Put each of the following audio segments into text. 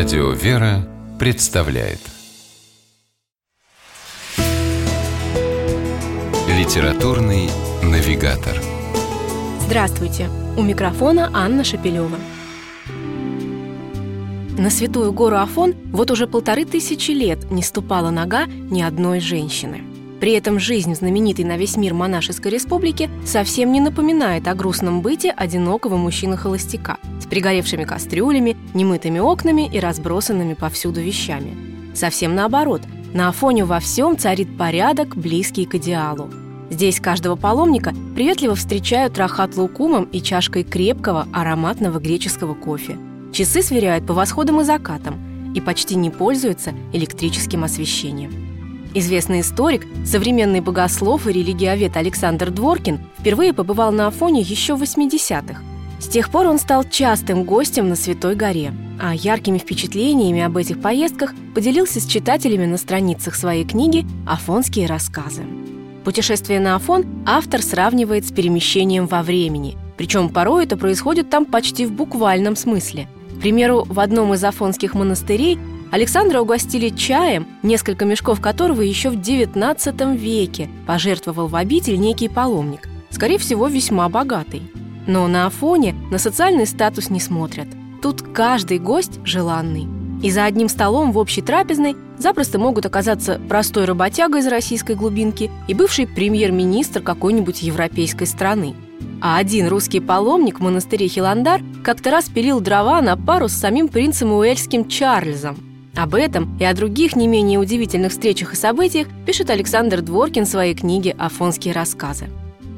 Радио «Вера» представляет Литературный навигатор Здравствуйте! У микрофона Анна Шапилева. На святую гору Афон вот уже полторы тысячи лет не ступала нога ни одной женщины. При этом жизнь знаменитой на весь мир монашеской республике совсем не напоминает о грустном быте одинокого мужчины-холостяка пригоревшими кастрюлями, немытыми окнами и разбросанными повсюду вещами. Совсем наоборот, на Афоне во всем царит порядок, близкий к идеалу. Здесь каждого паломника приветливо встречают рахат лукумом и чашкой крепкого ароматного греческого кофе. Часы сверяют по восходам и закатам и почти не пользуются электрическим освещением. Известный историк, современный богослов и религиовед Александр Дворкин впервые побывал на Афоне еще в 80-х. С тех пор он стал частым гостем на Святой горе, а яркими впечатлениями об этих поездках поделился с читателями на страницах своей книги «Афонские рассказы». Путешествие на Афон автор сравнивает с перемещением во времени, причем порой это происходит там почти в буквальном смысле. К примеру, в одном из афонских монастырей Александра угостили чаем, несколько мешков которого еще в XIX веке пожертвовал в обитель некий паломник, скорее всего, весьма богатый. Но на Афоне на социальный статус не смотрят. Тут каждый гость желанный. И за одним столом в общей трапезной запросто могут оказаться простой работяга из российской глубинки и бывший премьер-министр какой-нибудь европейской страны. А один русский паломник в монастыре Хиландар как-то раз пилил дрова на пару с самим принцем Уэльским Чарльзом – об этом и о других не менее удивительных встречах и событиях пишет Александр Дворкин в своей книге «Афонские рассказы».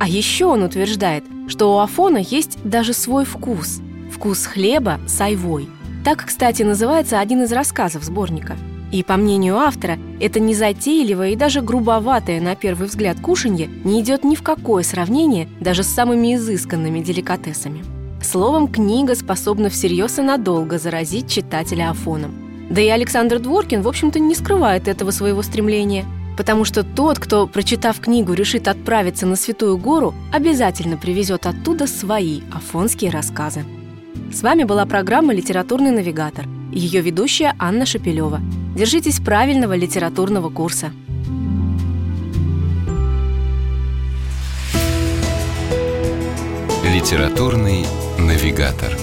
А еще он утверждает, что у Афона есть даже свой вкус – вкус хлеба с айвой. Так, кстати, называется один из рассказов сборника. И, по мнению автора, это незатейливое и даже грубоватое на первый взгляд кушанье не идет ни в какое сравнение даже с самыми изысканными деликатесами. Словом, книга способна всерьез и надолго заразить читателя Афоном. Да и Александр Дворкин, в общем-то, не скрывает этого своего стремления. Потому что тот, кто, прочитав книгу, решит отправиться на Святую Гору, обязательно привезет оттуда свои афонские рассказы. С вами была программа «Литературный навигатор» и ее ведущая Анна Шапилева. Держитесь правильного литературного курса. Литературный навигатор.